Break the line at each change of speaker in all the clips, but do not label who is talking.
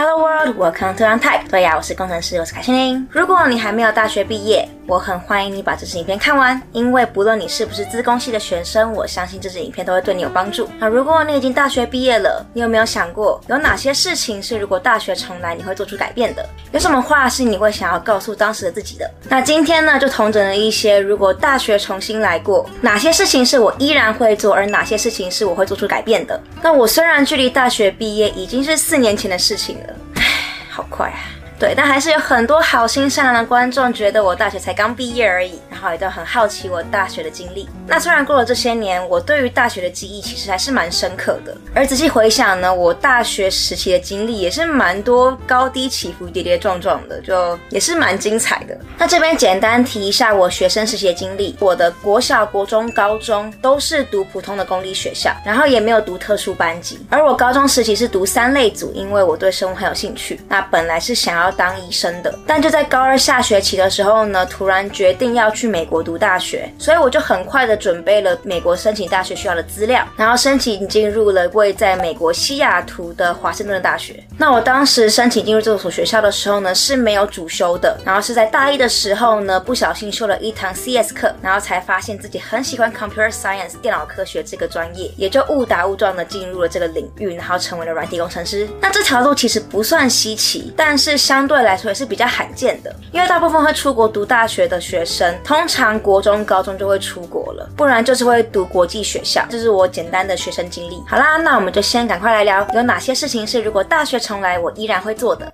Hello world, welcome to Untyped。对呀，我是工程师，我是凯欣琳。如果你还没有大学毕业，我很欢迎你把这支影片看完，因为不论你是不是资工系的学生，我相信这支影片都会对你有帮助。那如果你已经大学毕业了，你有没有想过，有哪些事情是如果大学重来你会做出改变的？有什么话是你会想要告诉当时的自己的？那今天呢，就重整了一些如果大学重新来过，哪些事情是我依然会做，而哪些事情是我会做出改变的？那我虽然距离大学毕业已经是四年前的事情了。唉，好快啊！对，但还是有很多好心善良的观众觉得我大学才刚毕业而已，然后也都很好奇我大学的经历。那虽然过了这些年，我对于大学的记忆其实还是蛮深刻的。而仔细回想呢，我大学时期的经历也是蛮多高低起伏、跌跌撞撞的，就也是蛮精彩的。那这边简单提一下我学生时期的经历：我的国小、国中、高中都是读普通的公立学校，然后也没有读特殊班级。而我高中时期是读三类组，因为我对生物很有兴趣。那本来是想要。要当医生的，但就在高二下学期的时候呢，突然决定要去美国读大学，所以我就很快的准备了美国申请大学需要的资料，然后申请进入了位在美国西雅图的华盛顿大学。那我当时申请进入这所学校的时候呢，是没有主修的，然后是在大一的时候呢，不小心修了一堂 CS 课，然后才发现自己很喜欢 Computer Science 电脑科学这个专业，也就误打误撞的进入了这个领域，然后成为了软体工程师。那这条路其实不算稀奇，但是相相对来说也是比较罕见的，因为大部分会出国读大学的学生，通常国中、高中就会出国了，不然就是会读国际学校。这是我简单的学生经历。好啦，那我们就先赶快来聊，有哪些事情是如果大学重来我依然会做的。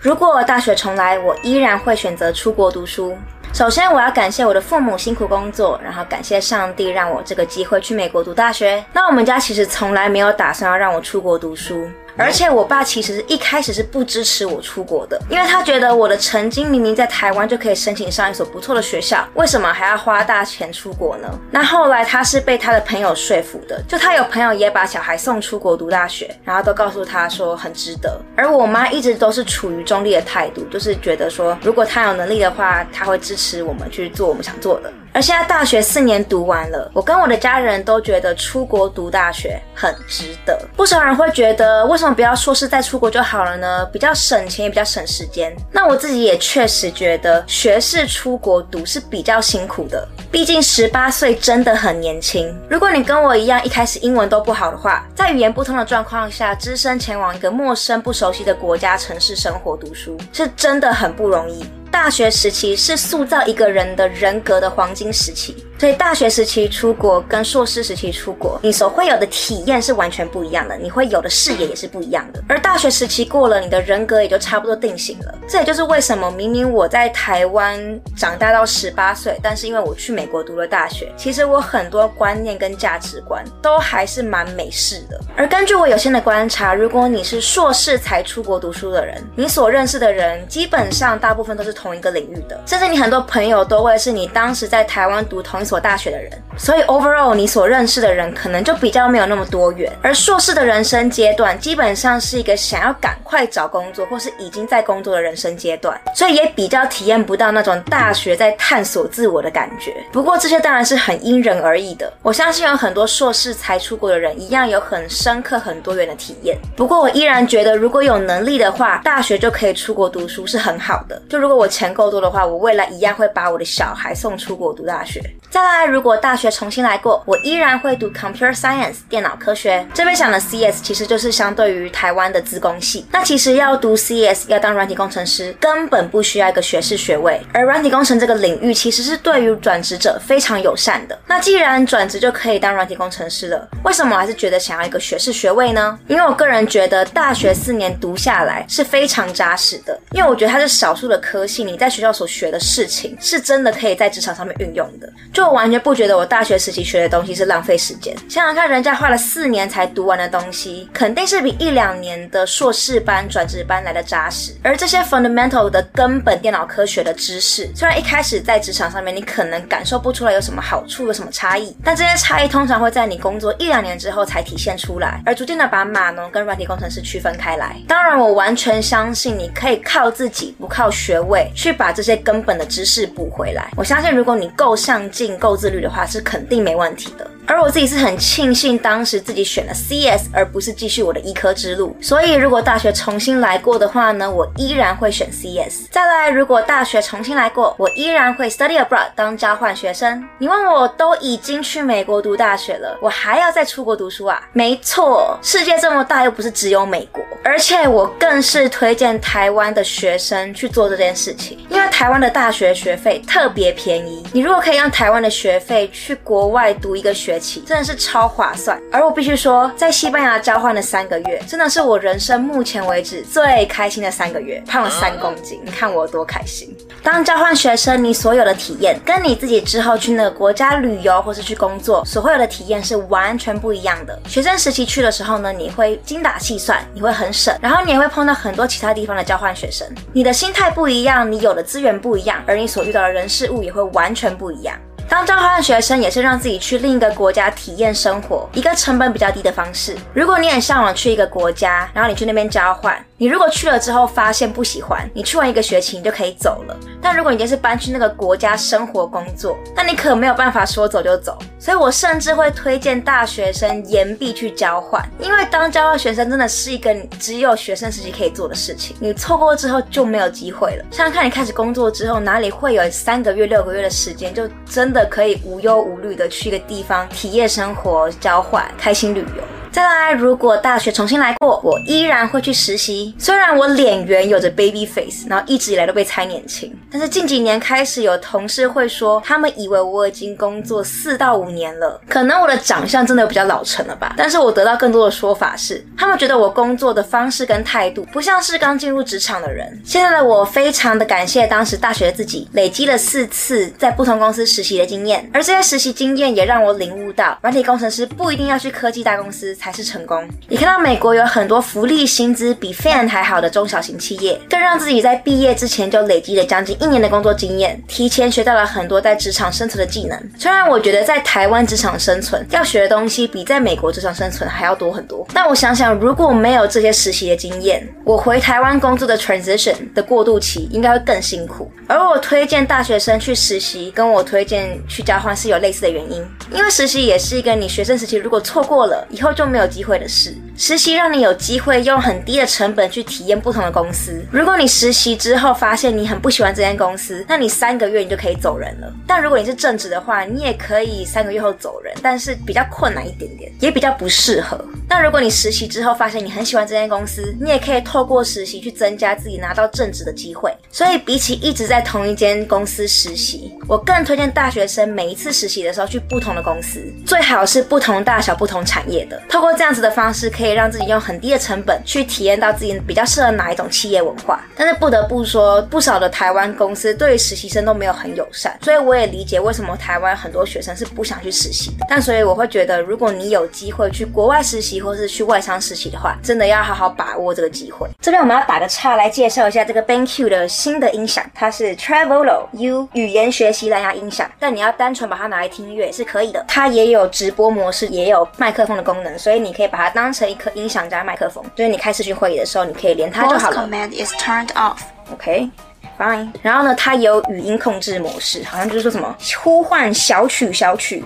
如果大学重来，我依然会选择出国读书。首先，我要感谢我的父母辛苦工作，然后感谢上帝让我这个机会去美国读大学。那我们家其实从来没有打算要让我出国读书。而且我爸其实一开始是不支持我出国的，因为他觉得我的成绩明明在台湾就可以申请上一所不错的学校，为什么还要花大钱出国呢？那后来他是被他的朋友说服的，就他有朋友也把小孩送出国读大学，然后都告诉他说很值得。而我妈一直都是处于中立的态度，就是觉得说如果他有能力的话，他会支持我们去做我们想做的。而现在大学四年读完了，我跟我的家人都觉得出国读大学很值得。不少人会觉得，为什么不要硕士再出国就好了呢？比较省钱也比较省时间。那我自己也确实觉得，学士出国读是比较辛苦的。毕竟十八岁真的很年轻。如果你跟我一样一开始英文都不好的话，在语言不通的状况下，只身前往一个陌生不熟悉的国家城市生活读书，是真的很不容易。大学时期是塑造一个人的人格的黄金时期。所以大学时期出国跟硕士时期出国，你所会有的体验是完全不一样的，你会有的视野也是不一样的。而大学时期过了，你的人格也就差不多定型了。这也就是为什么明明我在台湾长大到十八岁，但是因为我去美国读了大学，其实我很多观念跟价值观都还是蛮美式的。而根据我有限的观察，如果你是硕士才出国读书的人，你所认识的人基本上大部分都是同一个领域的，甚至你很多朋友都会是你当时在台湾读同所大学的人，所以 overall 你所认识的人可能就比较没有那么多元。而硕士的人生阶段基本上是一个想要赶快找工作或是已经在工作的人生阶段，所以也比较体验不到那种大学在探索自我的感觉。不过这些当然是很因人而异的。我相信有很多硕士才出国的人一样有很深刻、很多元的体验。不过我依然觉得，如果有能力的话，大学就可以出国读书是很好的。就如果我钱够多的话，我未来一样会把我的小孩送出国读大学。再来，如果大学重新来过，我依然会读 Computer Science 电脑科学。这边讲的 CS 其实就是相对于台湾的资工系。那其实要读 CS 要当软体工程师，根本不需要一个学士学位。而软体工程这个领域其实是对于转职者非常友善的。那既然转职就可以当软体工程师了，为什么我还是觉得想要一个学士学位呢？因为我个人觉得大学四年读下来是非常扎实的。因为我觉得它是少数的科系，你在学校所学的事情是真的可以在职场上面运用的。就我完全不觉得我大学时期学的东西是浪费时间。想想看，人家花了四年才读完的东西，肯定是比一两年的硕士班、转职班来的扎实。而这些 fundamental 的根本电脑科学的知识，虽然一开始在职场上面你可能感受不出来有什么好处、有什么差异，但这些差异通常会在你工作一两年之后才体现出来，而逐渐的把码农跟软体工程师区分开来。当然，我完全相信你可以靠自己，不靠学位，去把这些根本的知识补回来。我相信，如果你够上进。购置率的话，是肯定没问题的。而我自己是很庆幸当时自己选了 CS，而不是继续我的医科之路。所以如果大学重新来过的话呢，我依然会选 CS。再来，如果大学重新来过，我依然会 study abroad 当交换学生。你问我都已经去美国读大学了，我还要再出国读书啊？没错，世界这么大，又不是只有美国。而且我更是推荐台湾的学生去做这件事情，因为台湾的大学学费特别便宜。你如果可以让台湾的学费去国外读一个学，真的是超划算，而我必须说，在西班牙交换的三个月，真的是我人生目前为止最开心的三个月，胖了三公斤，你看我有多开心。当交换学生，你所有的体验，跟你自己之后去那个国家旅游或是去工作所会有的体验是完全不一样的。学生时期去的时候呢，你会精打细算，你会很省，然后你也会碰到很多其他地方的交换学生，你的心态不一样，你有的资源不一样，而你所遇到的人事物也会完全不一样。当交换学生也是让自己去另一个国家体验生活，一个成本比较低的方式。如果你很向往去一个国家，然后你去那边交换。你如果去了之后发现不喜欢，你去完一个学期你就可以走了。但如果你就是搬去那个国家生活工作，那你可没有办法说走就走。所以我甚至会推荐大学生延毕去交换，因为当交换学生真的是一个只有学生时期可以做的事情，你错过之后就没有机会了。想想看，你开始工作之后，哪里会有三个月、六个月的时间，就真的可以无忧无虑的去一个地方体验生活、交换、开心旅游。再来，如果大学重新来过，我依然会去实习。虽然我脸圆有着 baby face，然后一直以来都被猜年轻，但是近几年开始有同事会说，他们以为我已经工作四到五年了，可能我的长相真的比较老成了吧。但是我得到更多的说法是，他们觉得我工作的方式跟态度不像是刚进入职场的人。现在的我非常的感谢当时大学的自己，累积了四次在不同公司实习的经验，而这些实习经验也让我领悟到，软体工程师不一定要去科技大公司。才还是成功。也看到美国有很多福利、薪资比 Fan 还好的中小型企业，更让自己在毕业之前就累积了将近一年的工作经验，提前学到了很多在职场生存的技能。虽然我觉得在台湾职场生存要学的东西比在美国职场生存还要多很多，但我想想，如果没有这些实习的经验，我回台湾工作的 transition 的过渡期应该会更辛苦。而我推荐大学生去实习，跟我推荐去交换是有类似的原因，因为实习也是一个你学生时期如果错过了，以后就没有机会的事。实习让你有机会用很低的成本去体验不同的公司。如果你实习之后发现你很不喜欢这间公司，那你三个月你就可以走人了。但如果你是正职的话，你也可以三个月后走人，但是比较困难一点点，也比较不适合。但如果你实习之后发现你很喜欢这间公司，你也可以透过实习去增加自己拿到正职的机会。所以比起一直在同一间公司实习，我更推荐大学生每一次实习的时候去不同的公司，最好是不同大小、不同产业的。透过这样子的方式，可以让自己用很低的成本去体验到自己比较适合哪一种企业文化。但是不得不说，不少的台湾公司对于实习生都没有很友善，所以我也理解为什么台湾很多学生是不想去实习的。但所以我会觉得，如果你有机会去国外实习或是去外商实习的话，真的要好好把握这个机会。这边我们要打个岔来介绍一下这个 BenQ 的新的音响，它是 Travelo U 语言学习蓝牙音响，但你要单纯把它拿来听音乐也是可以的。它也有直播模式，也有麦克风的功能，所以你可以把它当成一颗音响加麦克风，就是你开视讯会议的时候，你可以连它就好了。
Voice command is turned off.
OK, fine. 然后呢，它有语音控制模式，好像就是说什么呼唤小曲小曲。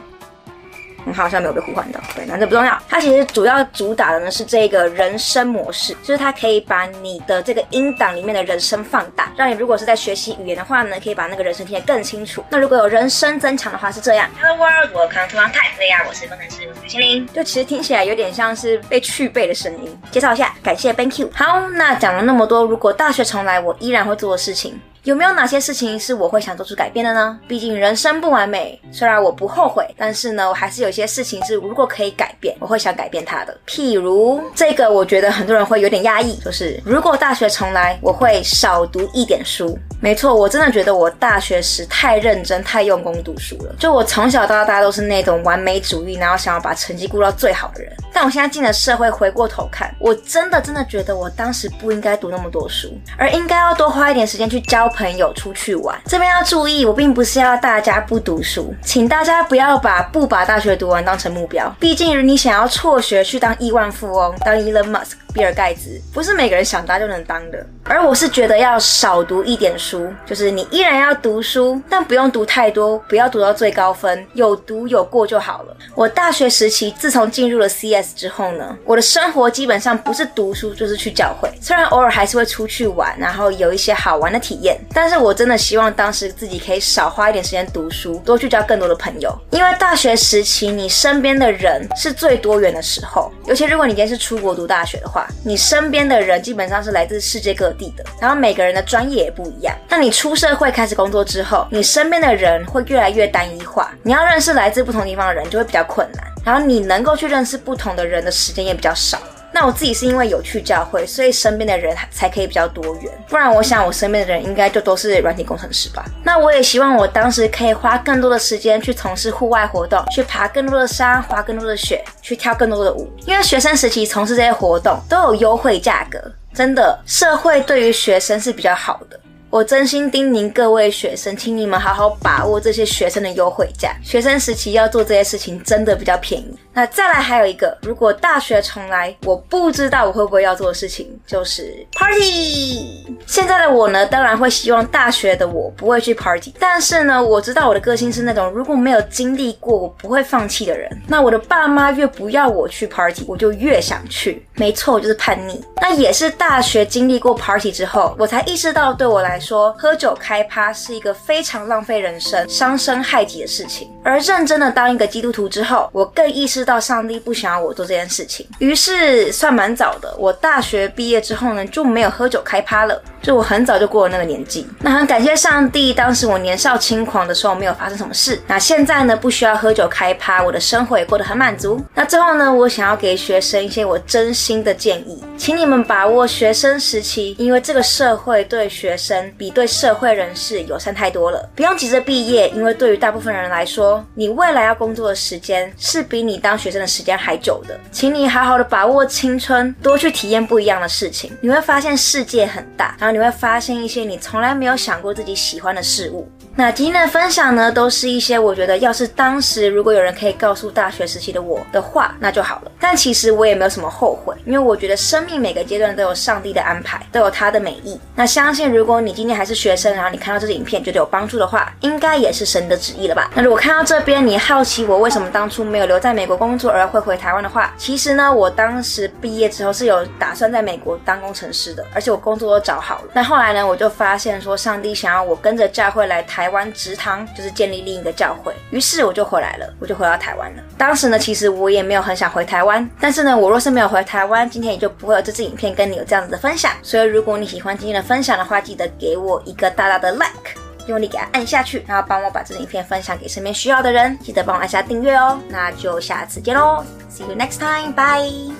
嗯，好像没有被呼唤到，对，那这不重要。它其实主要主打的呢是这个人声模式，就是它可以把你的这个音档里面的人声放大，让你如果是在学习语言的话呢，可以把那个人声听得更清楚。那如果有人声增强的话是这样，Hello world, welcome to。对呀，我是工程师，我是心灵。就其实听起来有点像是被去背的声音。介绍一下，感谢 Thank you。好，那讲了那么多，如果大学重来，我依然会做的事情。有没有哪些事情是我会想做出改变的呢？毕竟人生不完美，虽然我不后悔，但是呢，我还是有些事情是如果可以改变，我会想改变它的。譬如这个，我觉得很多人会有点压抑，就是如果大学重来，我会少读一点书。没错，我真的觉得我大学时太认真、太用功读书了。就我从小到大都是那种完美主义，然后想要把成绩顾到最好的人。但我现在进了社会，回过头看，我真的真的觉得我当时不应该读那么多书，而应该要多花一点时间去交朋友出去玩，这边要注意，我并不是要大家不读书，请大家不要把不把大学读完当成目标。毕竟，你想要辍学去当亿万富翁，当 Elon Musk，比尔盖茨，不是每个人想当就能当的。而我是觉得要少读一点书，就是你依然要读书，但不用读太多，不要读到最高分，有读有过就好了。我大学时期自从进入了 CS 之后呢，我的生活基本上不是读书就是去教会，虽然偶尔还是会出去玩，然后有一些好玩的体验，但是我真的希望当时自己可以少花一点时间读书，多去交更多的朋友，因为大学时期你身边的人是最多元的时候，尤其如果你今天是出国读大学的话，你身边的人基本上是来自世界各地的，然后每个人的专业也不一样。那你出社会开始工作之后，你身边的人会越来越单一化，你要认识来自不同地方的人就会比较困难，然后你能够去认识不同的人的时间也比较少。那我自己是因为有去教会，所以身边的人才可以比较多元。不然，我想我身边的人应该就都是软体工程师吧。那我也希望我当时可以花更多的时间去从事户外活动，去爬更多的山，滑更多的雪，去跳更多的舞。因为学生时期从事这些活动都有优惠价格，真的，社会对于学生是比较好的。我真心叮咛各位学生，请你们好好把握这些学生的优惠价。学生时期要做这些事情真的比较便宜。那再来还有一个，如果大学重来，我不知道我会不会要做的事情就是 party。现在的我呢，当然会希望大学的我不会去 party，但是呢，我知道我的个性是那种如果没有经历过，我不会放弃的人。那我的爸妈越不要我去 party，我就越想去。没错，我就是叛逆。那也是大学经历过 party 之后，我才意识到对我来说，喝酒开趴是一个非常浪费人生、伤身害己的事情。而认真的当一个基督徒之后，我更意识。知道上帝不想要我做这件事情，于是算蛮早的。我大学毕业之后呢，就没有喝酒开趴了。就我很早就过了那个年纪，那很感谢上帝，当时我年少轻狂的时候没有发生什么事。那现在呢，不需要喝酒开趴，我的生活也过得很满足。那最后呢，我想要给学生一些我真心的建议，请你们把握学生时期，因为这个社会对学生比对社会人士友善太多了。不用急着毕业，因为对于大部分人来说，你未来要工作的时间是比你当当学生的时间还久的。请你好好的把握青春，多去体验不一样的事情，你会发现世界很大。然后。你会发现一些你从来没有想过自己喜欢的事物。那今天的分享呢，都是一些我觉得，要是当时如果有人可以告诉大学时期的我的话，那就好了。但其实我也没有什么后悔，因为我觉得生命每个阶段都有上帝的安排，都有他的美意。那相信如果你今天还是学生，然后你看到这个影片觉得有帮助的话，应该也是神的旨意了吧？那如果看到这边你好奇我为什么当初没有留在美国工作而会回台湾的话，其实呢，我当时毕业之后是有打算在美国当工程师的，而且我工作都找好了。那后来呢，我就发现说上帝想要我跟着教会来台湾植堂，就是建立另一个教会，于是我就回来了，我就回到台湾了。当时呢，其实我也没有很想回台湾，但是呢，我若是没有回台湾，今天也就不会有这支影片跟你有这样子的分享。所以如果你喜欢今天的分享的话，记得给我一个大大的 like，用力给它按下去，然后帮我把这影片分享给身边需要的人，记得帮我按下订阅哦。那就下次见喽，See you next time，bye。